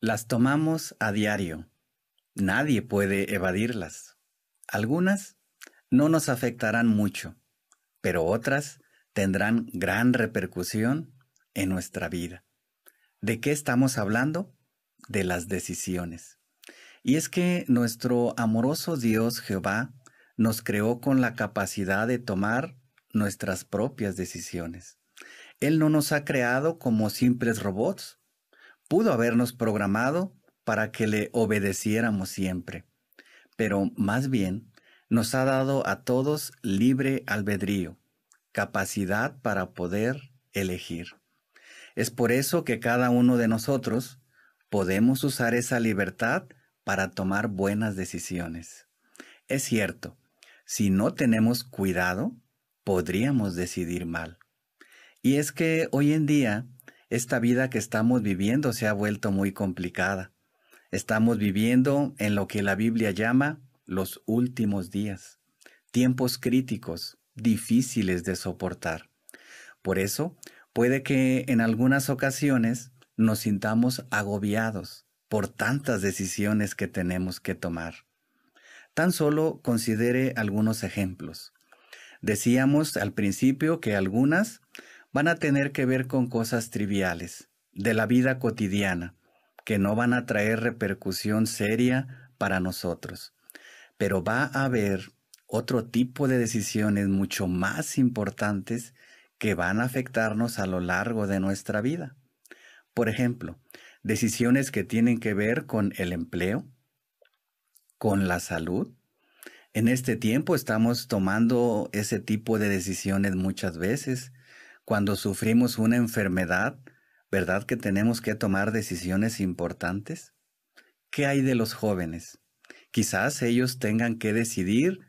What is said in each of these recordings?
Las tomamos a diario. Nadie puede evadirlas. Algunas no nos afectarán mucho, pero otras tendrán gran repercusión en nuestra vida. ¿De qué estamos hablando? De las decisiones. Y es que nuestro amoroso Dios Jehová nos creó con la capacidad de tomar nuestras propias decisiones. Él no nos ha creado como simples robots. Pudo habernos programado para que le obedeciéramos siempre, pero más bien nos ha dado a todos libre albedrío, capacidad para poder elegir. Es por eso que cada uno de nosotros podemos usar esa libertad para tomar buenas decisiones. Es cierto, si no tenemos cuidado, podríamos decidir mal. Y es que hoy en día, esta vida que estamos viviendo se ha vuelto muy complicada. Estamos viviendo en lo que la Biblia llama los últimos días, tiempos críticos, difíciles de soportar. Por eso, puede que en algunas ocasiones nos sintamos agobiados por tantas decisiones que tenemos que tomar. Tan solo considere algunos ejemplos. Decíamos al principio que algunas van a tener que ver con cosas triviales, de la vida cotidiana, que no van a traer repercusión seria para nosotros. Pero va a haber otro tipo de decisiones mucho más importantes que van a afectarnos a lo largo de nuestra vida. Por ejemplo, decisiones que tienen que ver con el empleo, con la salud. En este tiempo estamos tomando ese tipo de decisiones muchas veces. Cuando sufrimos una enfermedad, ¿verdad que tenemos que tomar decisiones importantes? ¿Qué hay de los jóvenes? Quizás ellos tengan que decidir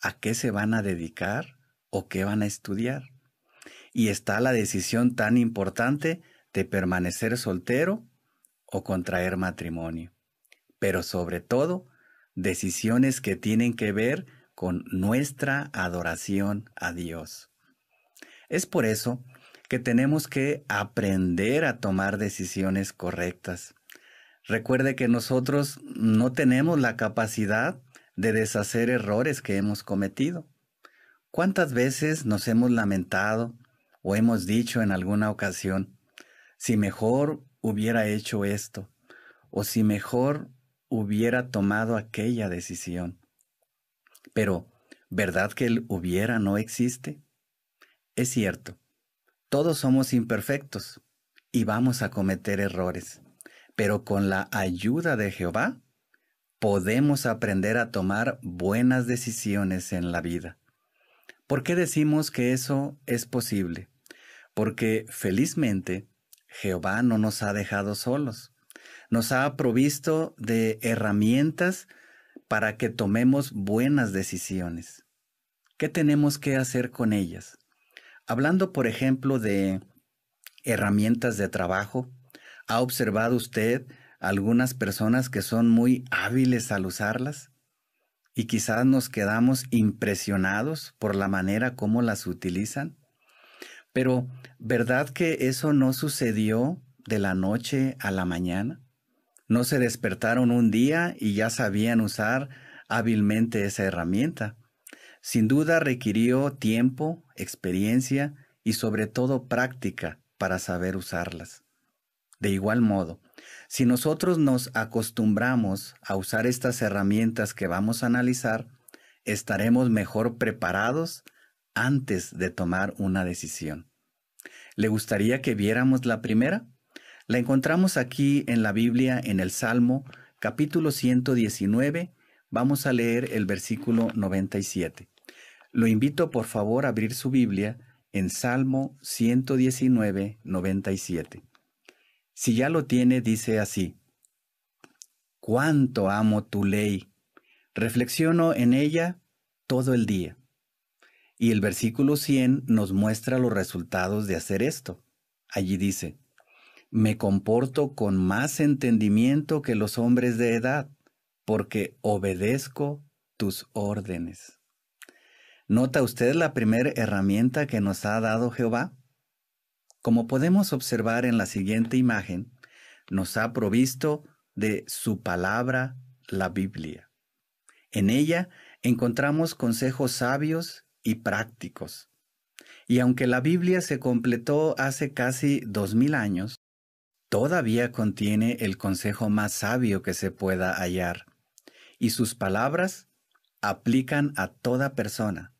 a qué se van a dedicar o qué van a estudiar. Y está la decisión tan importante de permanecer soltero o contraer matrimonio. Pero sobre todo, decisiones que tienen que ver con nuestra adoración a Dios. Es por eso que tenemos que aprender a tomar decisiones correctas. Recuerde que nosotros no tenemos la capacidad de deshacer errores que hemos cometido. ¿Cuántas veces nos hemos lamentado o hemos dicho en alguna ocasión, si mejor hubiera hecho esto, o si mejor hubiera tomado aquella decisión. Pero, ¿verdad que el hubiera no existe? Es cierto, todos somos imperfectos y vamos a cometer errores, pero con la ayuda de Jehová podemos aprender a tomar buenas decisiones en la vida. ¿Por qué decimos que eso es posible? Porque felizmente Jehová no nos ha dejado solos. Nos ha provisto de herramientas para que tomemos buenas decisiones. ¿Qué tenemos que hacer con ellas? Hablando, por ejemplo, de herramientas de trabajo, ¿ha observado usted algunas personas que son muy hábiles al usarlas? Y quizás nos quedamos impresionados por la manera como las utilizan. Pero, ¿verdad que eso no sucedió de la noche a la mañana? ¿No se despertaron un día y ya sabían usar hábilmente esa herramienta? Sin duda requirió tiempo, experiencia y sobre todo práctica para saber usarlas. De igual modo, si nosotros nos acostumbramos a usar estas herramientas que vamos a analizar, estaremos mejor preparados antes de tomar una decisión. ¿Le gustaría que viéramos la primera? La encontramos aquí en la Biblia en el Salmo capítulo 119. Vamos a leer el versículo 97. Lo invito por favor a abrir su Biblia en Salmo 119, 97. Si ya lo tiene, dice así, Cuánto amo tu ley, reflexiono en ella todo el día. Y el versículo 100 nos muestra los resultados de hacer esto. Allí dice, me comporto con más entendimiento que los hombres de edad, porque obedezco tus órdenes. ¿Nota usted la primera herramienta que nos ha dado Jehová? Como podemos observar en la siguiente imagen, nos ha provisto de su palabra, la Biblia. En ella encontramos consejos sabios y prácticos. Y aunque la Biblia se completó hace casi dos mil años, todavía contiene el consejo más sabio que se pueda hallar, y sus palabras aplican a toda persona.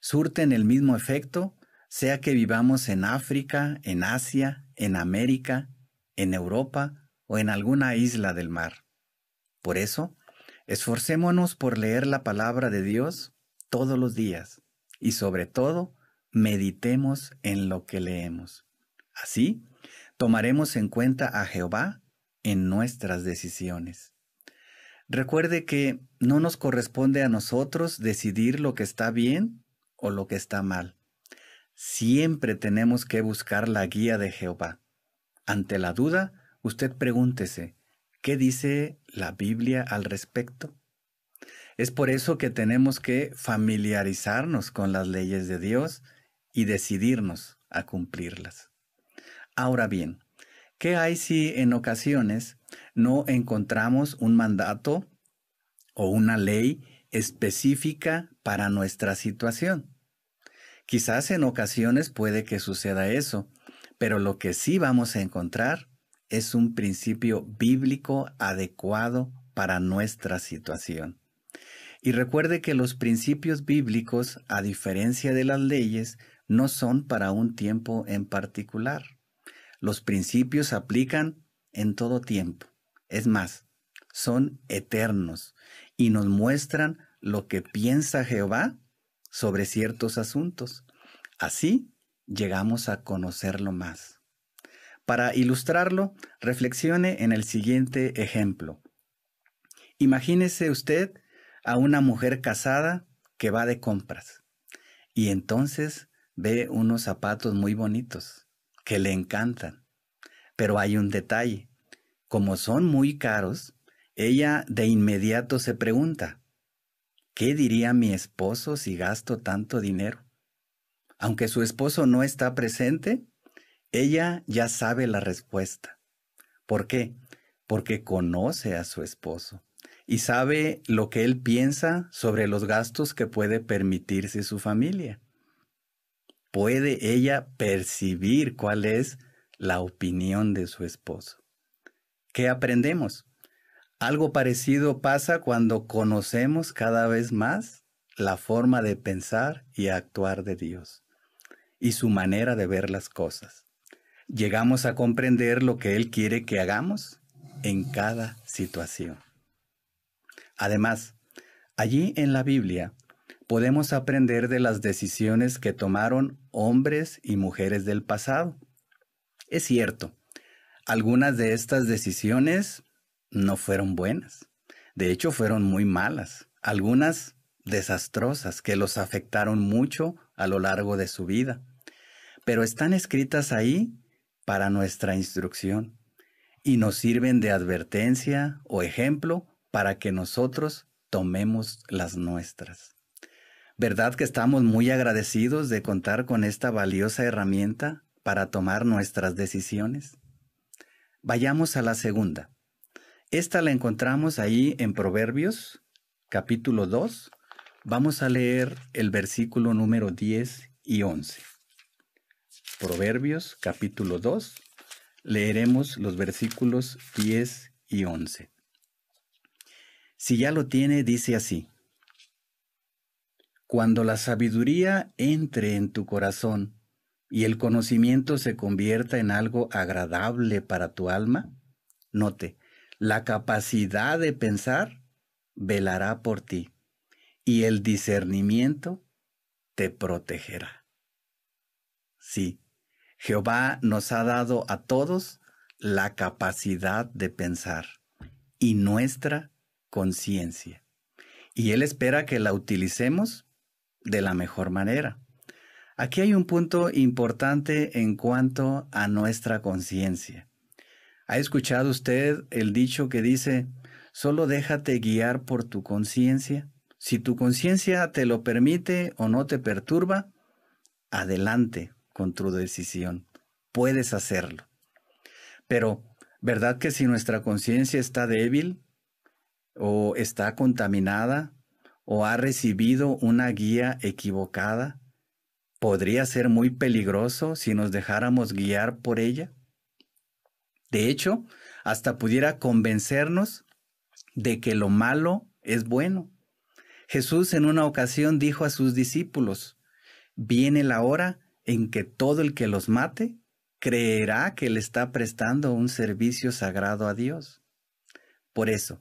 Surten el mismo efecto, sea que vivamos en África, en Asia, en América, en Europa o en alguna isla del mar. Por eso, esforcémonos por leer la palabra de Dios todos los días y sobre todo, meditemos en lo que leemos. Así, tomaremos en cuenta a Jehová en nuestras decisiones. Recuerde que no nos corresponde a nosotros decidir lo que está bien o lo que está mal. Siempre tenemos que buscar la guía de Jehová. Ante la duda, usted pregúntese, ¿qué dice la Biblia al respecto? Es por eso que tenemos que familiarizarnos con las leyes de Dios y decidirnos a cumplirlas. Ahora bien, ¿qué hay si en ocasiones no encontramos un mandato o una ley específica para nuestra situación? Quizás en ocasiones puede que suceda eso, pero lo que sí vamos a encontrar es un principio bíblico adecuado para nuestra situación. Y recuerde que los principios bíblicos, a diferencia de las leyes, no son para un tiempo en particular. Los principios aplican en todo tiempo. Es más, son eternos y nos muestran lo que piensa Jehová sobre ciertos asuntos. Así llegamos a conocerlo más. Para ilustrarlo, reflexione en el siguiente ejemplo. Imagínese usted a una mujer casada que va de compras y entonces ve unos zapatos muy bonitos que le encantan. Pero hay un detalle. Como son muy caros, ella de inmediato se pregunta, ¿qué diría mi esposo si gasto tanto dinero? Aunque su esposo no está presente, ella ya sabe la respuesta. ¿Por qué? Porque conoce a su esposo y sabe lo que él piensa sobre los gastos que puede permitirse su familia. Puede ella percibir cuál es la opinión de su esposo. ¿Qué aprendemos? Algo parecido pasa cuando conocemos cada vez más la forma de pensar y actuar de Dios y su manera de ver las cosas. Llegamos a comprender lo que Él quiere que hagamos en cada situación. Además, allí en la Biblia podemos aprender de las decisiones que tomaron hombres y mujeres del pasado. Es cierto, algunas de estas decisiones no fueron buenas. De hecho, fueron muy malas. Algunas desastrosas que los afectaron mucho a lo largo de su vida. Pero están escritas ahí para nuestra instrucción y nos sirven de advertencia o ejemplo para que nosotros tomemos las nuestras. ¿Verdad que estamos muy agradecidos de contar con esta valiosa herramienta para tomar nuestras decisiones? Vayamos a la segunda. Esta la encontramos ahí en Proverbios, capítulo 2. Vamos a leer el versículo número 10 y 11. Proverbios, capítulo 2. Leeremos los versículos 10 y 11. Si ya lo tiene, dice así. Cuando la sabiduría entre en tu corazón y el conocimiento se convierta en algo agradable para tu alma, note, la capacidad de pensar velará por ti y el discernimiento te protegerá. Sí, Jehová nos ha dado a todos la capacidad de pensar y nuestra conciencia. Y Él espera que la utilicemos de la mejor manera. Aquí hay un punto importante en cuanto a nuestra conciencia. ¿Ha escuchado usted el dicho que dice, solo déjate guiar por tu conciencia? Si tu conciencia te lo permite o no te perturba, adelante con tu decisión. Puedes hacerlo. Pero ¿Verdad que si nuestra conciencia está débil o está contaminada o ha recibido una guía equivocada, podría ser muy peligroso si nos dejáramos guiar por ella? De hecho, hasta pudiera convencernos de que lo malo es bueno. Jesús en una ocasión dijo a sus discípulos, viene la hora en que todo el que los mate creerá que le está prestando un servicio sagrado a Dios. Por eso,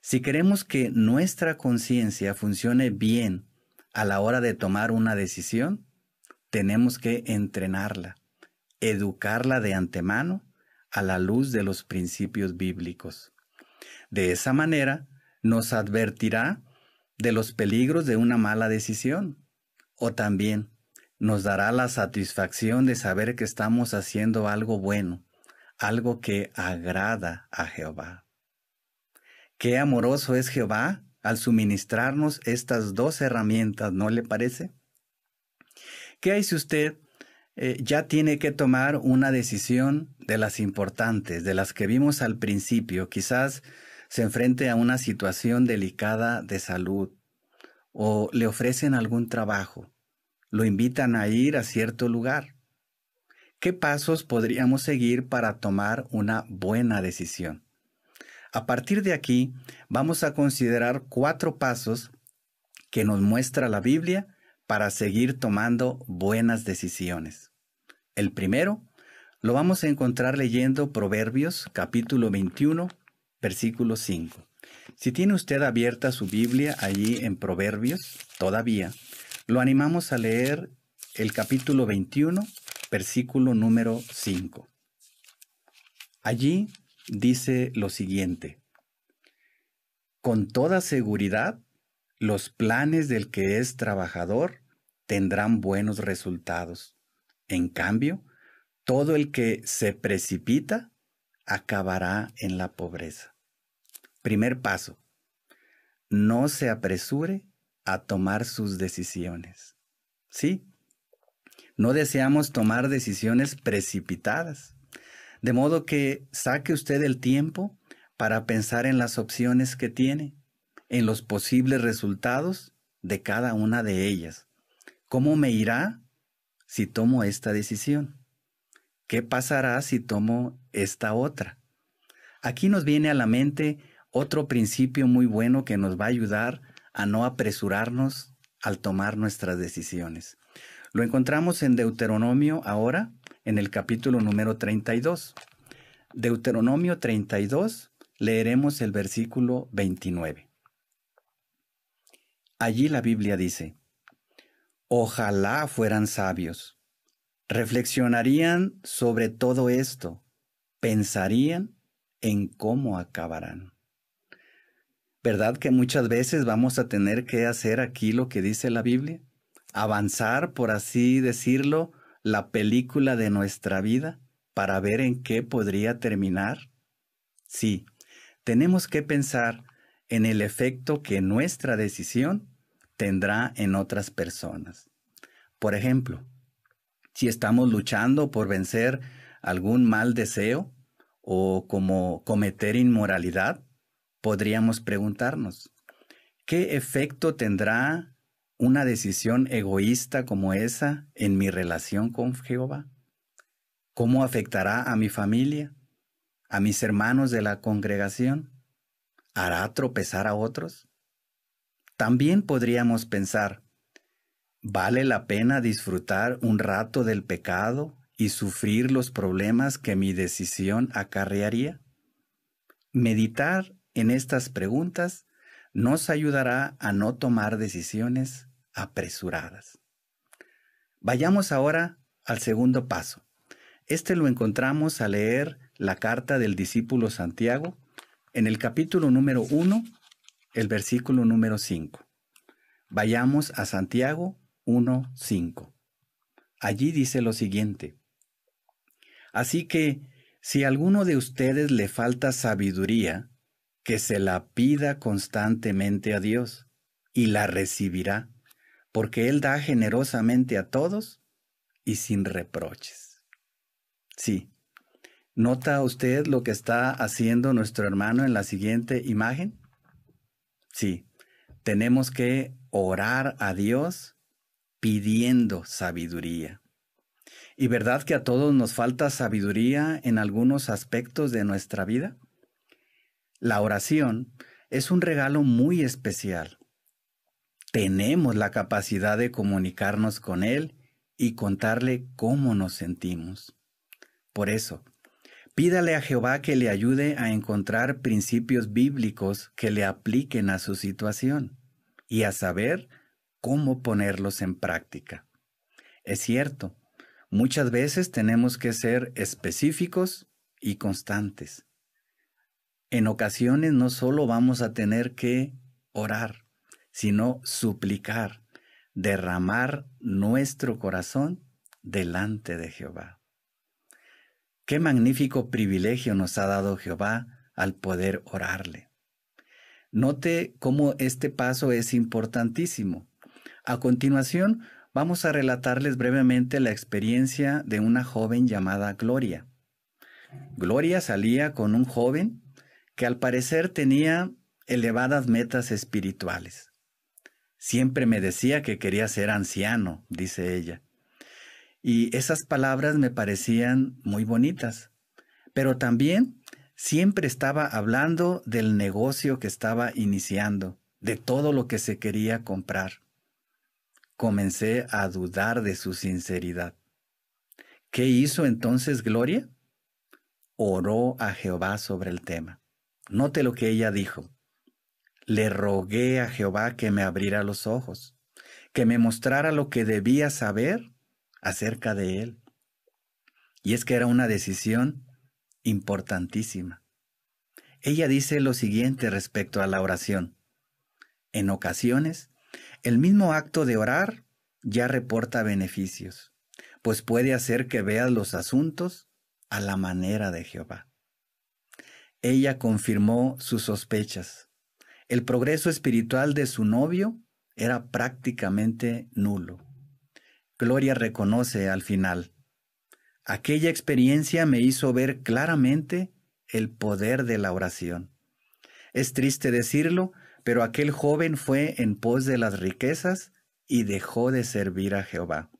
si queremos que nuestra conciencia funcione bien a la hora de tomar una decisión, tenemos que entrenarla, educarla de antemano a la luz de los principios bíblicos. De esa manera, nos advertirá de los peligros de una mala decisión, o también nos dará la satisfacción de saber que estamos haciendo algo bueno, algo que agrada a Jehová. Qué amoroso es Jehová al suministrarnos estas dos herramientas, ¿no le parece? ¿Qué hay si usted eh, ya tiene que tomar una decisión de las importantes, de las que vimos al principio? Quizás se enfrente a una situación delicada de salud o le ofrecen algún trabajo lo invitan a ir a cierto lugar. ¿Qué pasos podríamos seguir para tomar una buena decisión? A partir de aquí, vamos a considerar cuatro pasos que nos muestra la Biblia para seguir tomando buenas decisiones. El primero lo vamos a encontrar leyendo Proverbios capítulo 21, versículo 5. Si tiene usted abierta su Biblia allí en Proverbios, todavía, lo animamos a leer el capítulo 21, versículo número 5. Allí dice lo siguiente, con toda seguridad, los planes del que es trabajador tendrán buenos resultados. En cambio, todo el que se precipita acabará en la pobreza. Primer paso, no se apresure a tomar sus decisiones. Sí, no deseamos tomar decisiones precipitadas, de modo que saque usted el tiempo para pensar en las opciones que tiene, en los posibles resultados de cada una de ellas. ¿Cómo me irá si tomo esta decisión? ¿Qué pasará si tomo esta otra? Aquí nos viene a la mente otro principio muy bueno que nos va a ayudar a no apresurarnos al tomar nuestras decisiones. Lo encontramos en Deuteronomio ahora, en el capítulo número 32. Deuteronomio 32, leeremos el versículo 29. Allí la Biblia dice, Ojalá fueran sabios, reflexionarían sobre todo esto, pensarían en cómo acabarán. ¿Verdad que muchas veces vamos a tener que hacer aquí lo que dice la Biblia? Avanzar, por así decirlo, la película de nuestra vida para ver en qué podría terminar. Sí, tenemos que pensar en el efecto que nuestra decisión tendrá en otras personas. Por ejemplo, si estamos luchando por vencer algún mal deseo o como cometer inmoralidad, podríamos preguntarnos, ¿qué efecto tendrá una decisión egoísta como esa en mi relación con Jehová? ¿Cómo afectará a mi familia, a mis hermanos de la congregación? ¿Hará tropezar a otros? También podríamos pensar, ¿vale la pena disfrutar un rato del pecado y sufrir los problemas que mi decisión acarrearía? Meditar en estas preguntas nos ayudará a no tomar decisiones apresuradas. Vayamos ahora al segundo paso. Este lo encontramos al leer la carta del discípulo Santiago en el capítulo número 1, el versículo número 5. Vayamos a Santiago 1, 5. Allí dice lo siguiente. Así que, si a alguno de ustedes le falta sabiduría, que se la pida constantemente a Dios y la recibirá, porque Él da generosamente a todos y sin reproches. Sí, ¿Nota usted lo que está haciendo nuestro hermano en la siguiente imagen? Sí, tenemos que orar a Dios pidiendo sabiduría. ¿Y verdad que a todos nos falta sabiduría en algunos aspectos de nuestra vida? La oración es un regalo muy especial. Tenemos la capacidad de comunicarnos con Él y contarle cómo nos sentimos. Por eso, pídale a Jehová que le ayude a encontrar principios bíblicos que le apliquen a su situación y a saber cómo ponerlos en práctica. Es cierto, muchas veces tenemos que ser específicos y constantes. En ocasiones no solo vamos a tener que orar, sino suplicar, derramar nuestro corazón delante de Jehová. Qué magnífico privilegio nos ha dado Jehová al poder orarle. Note cómo este paso es importantísimo. A continuación, vamos a relatarles brevemente la experiencia de una joven llamada Gloria. Gloria salía con un joven que al parecer tenía elevadas metas espirituales. Siempre me decía que quería ser anciano, dice ella. Y esas palabras me parecían muy bonitas, pero también siempre estaba hablando del negocio que estaba iniciando, de todo lo que se quería comprar. Comencé a dudar de su sinceridad. ¿Qué hizo entonces Gloria? Oró a Jehová sobre el tema. Note lo que ella dijo. Le rogué a Jehová que me abriera los ojos, que me mostrara lo que debía saber acerca de él. Y es que era una decisión importantísima. Ella dice lo siguiente respecto a la oración. En ocasiones, el mismo acto de orar ya reporta beneficios, pues puede hacer que veas los asuntos a la manera de Jehová ella confirmó sus sospechas. El progreso espiritual de su novio era prácticamente nulo. Gloria reconoce al final, aquella experiencia me hizo ver claramente el poder de la oración. Es triste decirlo, pero aquel joven fue en pos de las riquezas y dejó de servir a Jehová.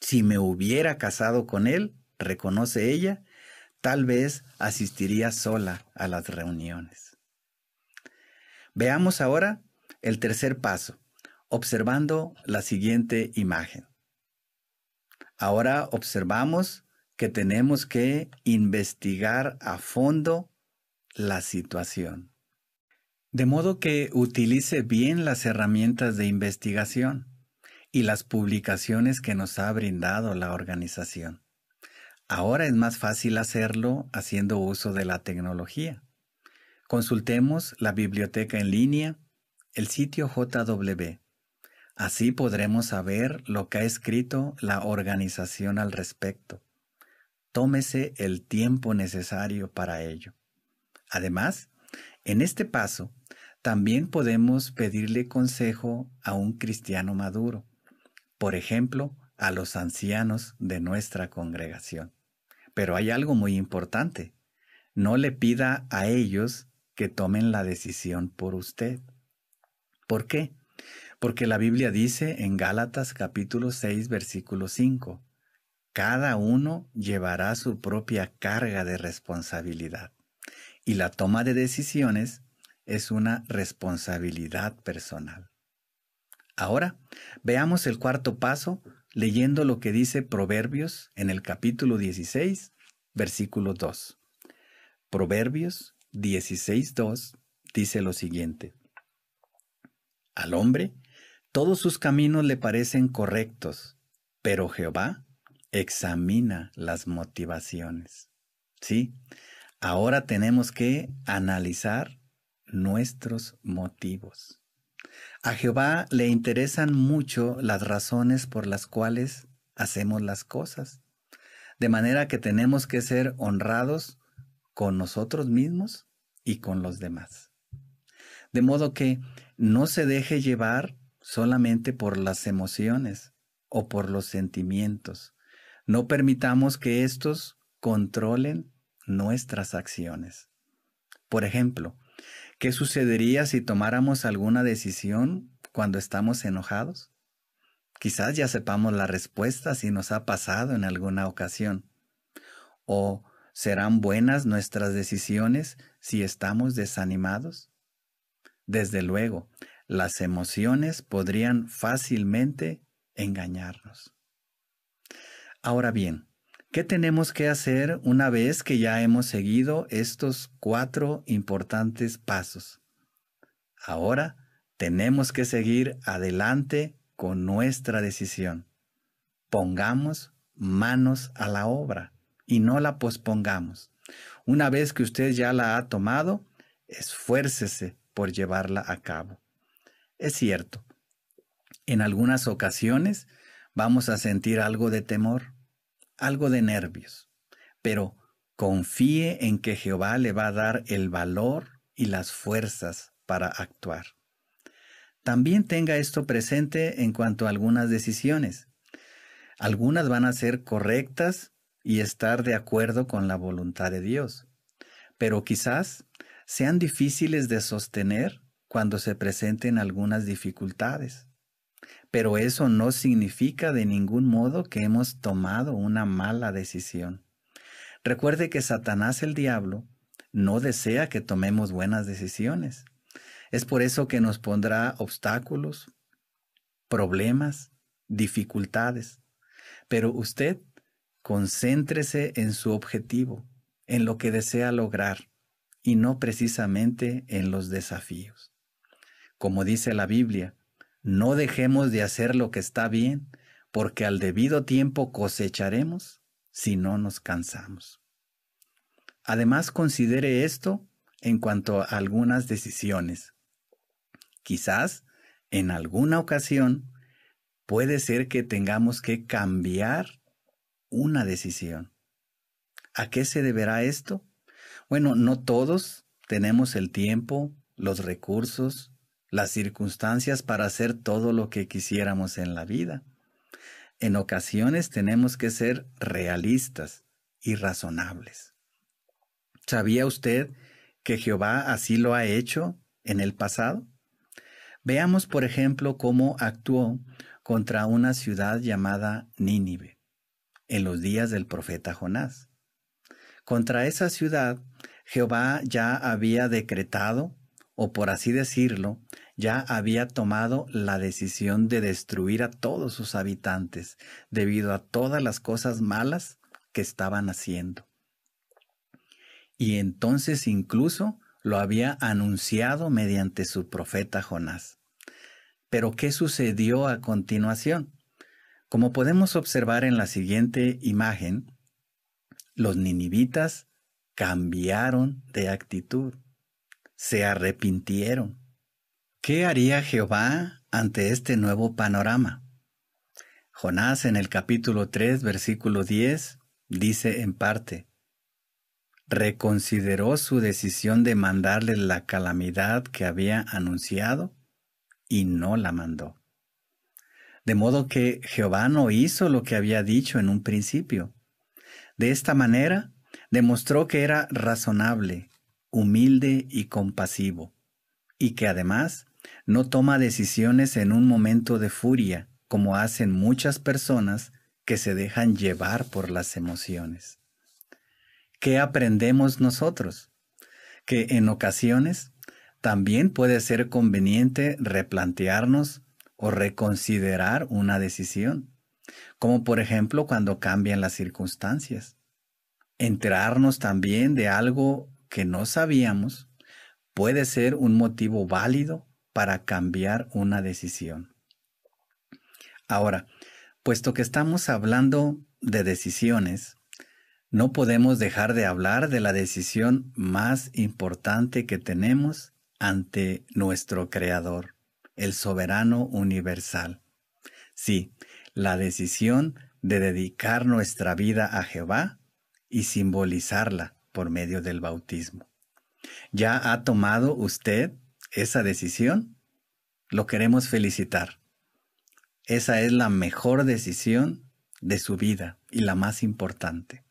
Si me hubiera casado con él, reconoce ella, Tal vez asistiría sola a las reuniones. Veamos ahora el tercer paso, observando la siguiente imagen. Ahora observamos que tenemos que investigar a fondo la situación. De modo que utilice bien las herramientas de investigación y las publicaciones que nos ha brindado la organización. Ahora es más fácil hacerlo haciendo uso de la tecnología. Consultemos la biblioteca en línea, el sitio JW. Así podremos saber lo que ha escrito la organización al respecto. Tómese el tiempo necesario para ello. Además, en este paso, también podemos pedirle consejo a un cristiano maduro, por ejemplo, a los ancianos de nuestra congregación. Pero hay algo muy importante. No le pida a ellos que tomen la decisión por usted. ¿Por qué? Porque la Biblia dice en Gálatas capítulo 6 versículo 5, cada uno llevará su propia carga de responsabilidad. Y la toma de decisiones es una responsabilidad personal. Ahora, veamos el cuarto paso leyendo lo que dice Proverbios en el capítulo 16, versículo 2. Proverbios 16, 2 dice lo siguiente. Al hombre, todos sus caminos le parecen correctos, pero Jehová examina las motivaciones. Sí, ahora tenemos que analizar nuestros motivos. A Jehová le interesan mucho las razones por las cuales hacemos las cosas, de manera que tenemos que ser honrados con nosotros mismos y con los demás. De modo que no se deje llevar solamente por las emociones o por los sentimientos. No permitamos que estos controlen nuestras acciones. Por ejemplo, ¿qué sucedería si tomáramos alguna decisión cuando estamos enojados? Quizás ya sepamos la respuesta si nos ha pasado en alguna ocasión. ¿O serán buenas nuestras decisiones si estamos desanimados? Desde luego, las emociones podrían fácilmente engañarnos. Ahora bien, ¿qué tenemos que hacer una vez que ya hemos seguido estos cuatro importantes pasos? Ahora tenemos que seguir adelante con nuestra decisión. Pongamos manos a la obra y no la pospongamos. Una vez que usted ya la ha tomado, esfuércese por llevarla a cabo. Es cierto, en algunas ocasiones vamos a sentir algo de temor, algo de nervios, pero confíe en que Jehová le va a dar el valor y las fuerzas para actuar. También tenga esto presente en cuanto a algunas decisiones. Algunas van a ser correctas y estar de acuerdo con la voluntad de Dios, pero quizás sean difíciles de sostener cuando se presenten algunas dificultades. Pero eso no significa de ningún modo que hemos tomado una mala decisión. Recuerde que Satanás el diablo no desea que tomemos buenas decisiones. Es por eso que nos pondrá obstáculos, problemas, dificultades. Pero usted concéntrese en su objetivo, en lo que desea lograr y no precisamente en los desafíos. Como dice la Biblia, no dejemos de hacer lo que está bien, porque al debido tiempo cosecharemos si no nos cansamos. Además, considere esto en cuanto a algunas decisiones. Quizás, en alguna ocasión, puede ser que tengamos que cambiar una decisión. ¿A qué se deberá esto? Bueno, no todos tenemos el tiempo, los recursos, las circunstancias para hacer todo lo que quisiéramos en la vida. En ocasiones tenemos que ser realistas y razonables. ¿Sabía usted que Jehová así lo ha hecho en el pasado? Veamos, por ejemplo, cómo actuó contra una ciudad llamada Nínive en los días del profeta Jonás. Contra esa ciudad, Jehová ya había decretado, o por así decirlo, ya había tomado la decisión de destruir a todos sus habitantes debido a todas las cosas malas que estaban haciendo. Y entonces incluso lo había anunciado mediante su profeta Jonás. Pero ¿qué sucedió a continuación? Como podemos observar en la siguiente imagen, los ninivitas cambiaron de actitud, se arrepintieron. ¿Qué haría Jehová ante este nuevo panorama? Jonás en el capítulo 3, versículo 10, dice en parte, reconsideró su decisión de mandarle la calamidad que había anunciado y no la mandó. De modo que Jehová no hizo lo que había dicho en un principio. De esta manera demostró que era razonable, humilde y compasivo, y que además no toma decisiones en un momento de furia, como hacen muchas personas que se dejan llevar por las emociones. ¿Qué aprendemos nosotros? Que en ocasiones también puede ser conveniente replantearnos o reconsiderar una decisión, como por ejemplo cuando cambian las circunstancias. Enterarnos también de algo que no sabíamos puede ser un motivo válido para cambiar una decisión. Ahora, puesto que estamos hablando de decisiones, no podemos dejar de hablar de la decisión más importante que tenemos ante nuestro Creador, el soberano universal. Sí, la decisión de dedicar nuestra vida a Jehová y simbolizarla por medio del bautismo. ¿Ya ha tomado usted esa decisión? Lo queremos felicitar. Esa es la mejor decisión de su vida y la más importante.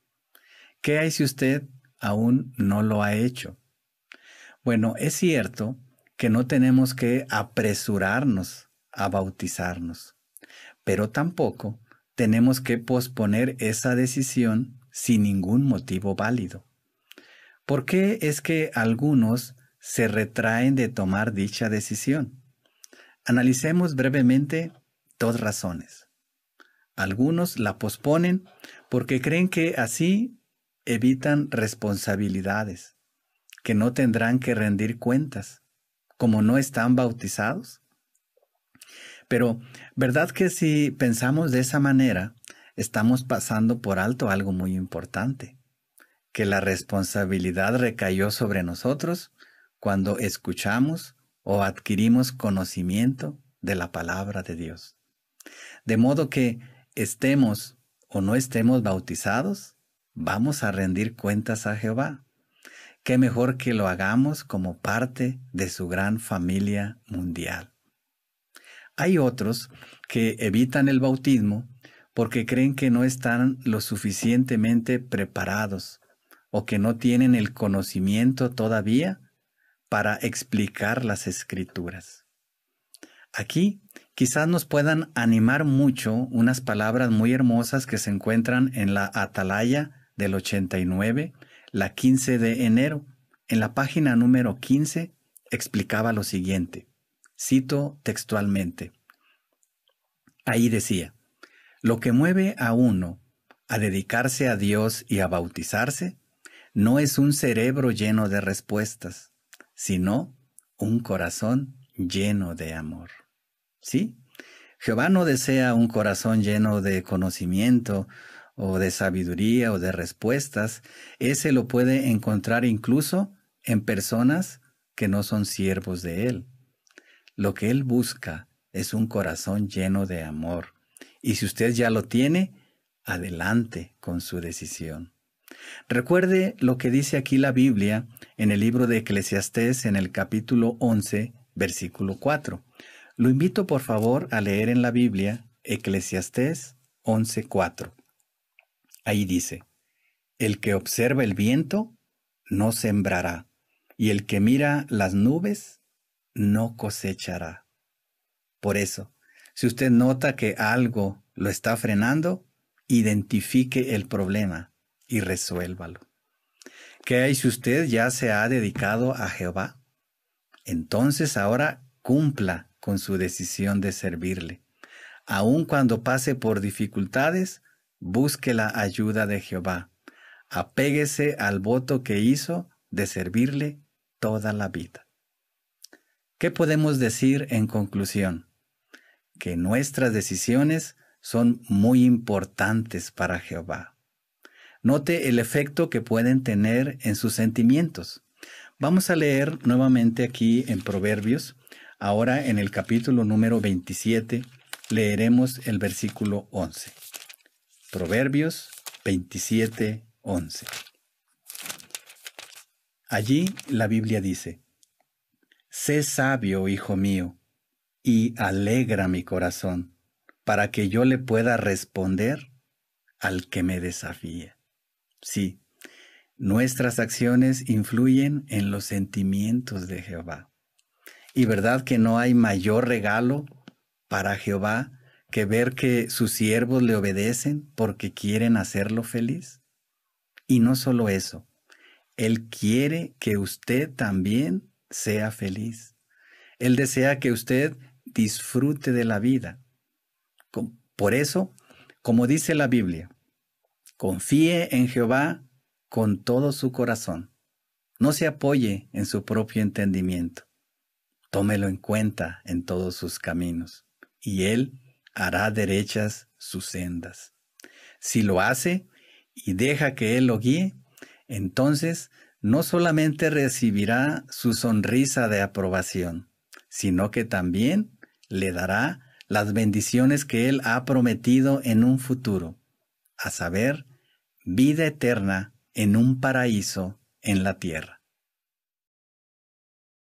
¿Qué hay si usted aún no lo ha hecho. Bueno, es cierto que no tenemos que apresurarnos a bautizarnos, pero tampoco tenemos que posponer esa decisión sin ningún motivo válido. ¿Por qué es que algunos se retraen de tomar dicha decisión? Analicemos brevemente dos razones. Algunos la posponen porque creen que así evitan responsabilidades, que no tendrán que rendir cuentas, como no están bautizados. Pero, ¿verdad que si pensamos de esa manera, estamos pasando por alto algo muy importante? Que la responsabilidad recayó sobre nosotros cuando escuchamos o adquirimos conocimiento de la palabra de Dios. De modo que estemos o no estemos bautizados, vamos a rendir cuentas a Jehová. Qué mejor que lo hagamos como parte de su gran familia mundial. Hay otros que evitan el bautismo porque creen que no están lo suficientemente preparados o que no tienen el conocimiento todavía para explicar las escrituras. Aquí quizás nos puedan animar mucho unas palabras muy hermosas que se encuentran en la Atalaya del 89, la 15 de enero. En la página número 15 explicaba lo siguiente. Cito textualmente. Ahí decía, lo que mueve a uno a dedicarse a Dios y a bautizarse no es un cerebro lleno de respuestas, sino un corazón lleno de amor. ¿Sí? Jehová no desea un corazón lleno de conocimiento o de sabiduría o de respuestas. Ese lo puede encontrar incluso en personas que no son siervos de Él. Lo que Él busca es un corazón lleno de amor. Y si usted ya lo tiene, adelante con su decisión. Recuerde lo que dice aquí la Biblia en el libro de Eclesiastés en el capítulo 11, versículo 4. Lo invito por favor a leer en la Biblia Eclesiastés 11:4. Ahí dice, El que observa el viento no sembrará, y el que mira las nubes no cosechará. Por eso, si usted nota que algo lo está frenando, identifique el problema y resuélvalo. ¿Qué hay si usted ya se ha dedicado a Jehová? Entonces ahora cumpla con su decisión de servirle. Aun cuando pase por dificultades, busque la ayuda de Jehová. Apéguese al voto que hizo de servirle toda la vida. ¿Qué podemos decir en conclusión? Que nuestras decisiones son muy importantes para Jehová. Note el efecto que pueden tener en sus sentimientos. Vamos a leer nuevamente aquí en Proverbios Ahora en el capítulo número 27 leeremos el versículo 11. Proverbios 27, 11. Allí la Biblia dice, Sé sabio, hijo mío, y alegra mi corazón, para que yo le pueda responder al que me desafía. Sí, nuestras acciones influyen en los sentimientos de Jehová. Y verdad que no hay mayor regalo para Jehová que ver que sus siervos le obedecen porque quieren hacerlo feliz. Y no solo eso, Él quiere que usted también sea feliz. Él desea que usted disfrute de la vida. Por eso, como dice la Biblia, confíe en Jehová con todo su corazón. No se apoye en su propio entendimiento. Tómelo en cuenta en todos sus caminos, y Él hará derechas sus sendas. Si lo hace y deja que Él lo guíe, entonces no solamente recibirá su sonrisa de aprobación, sino que también le dará las bendiciones que Él ha prometido en un futuro, a saber, vida eterna en un paraíso en la tierra.